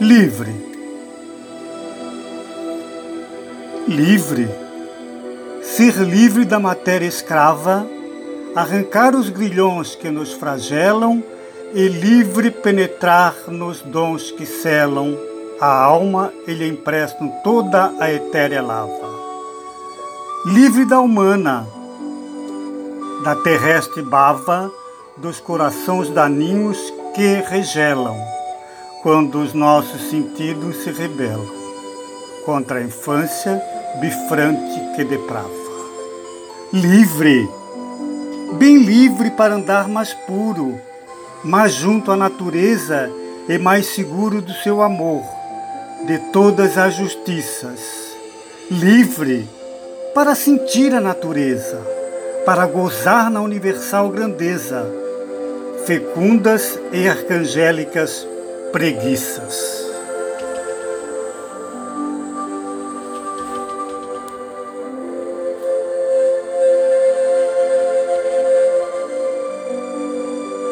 livre. Livre. Ser livre da matéria escrava, arrancar os grilhões que nos flagelam e livre penetrar nos dons que selam a alma e lhe emprestam toda a etérea lava. Livre da humana, da terrestre bava, dos corações daninhos que regelam quando os nossos sentidos se rebelam contra a infância bifrante que deprava. Livre, bem livre para andar mais puro, mais junto à natureza e mais seguro do seu amor, de todas as justiças. Livre para sentir a natureza, para gozar na universal grandeza, fecundas e arcangélicas preguiças.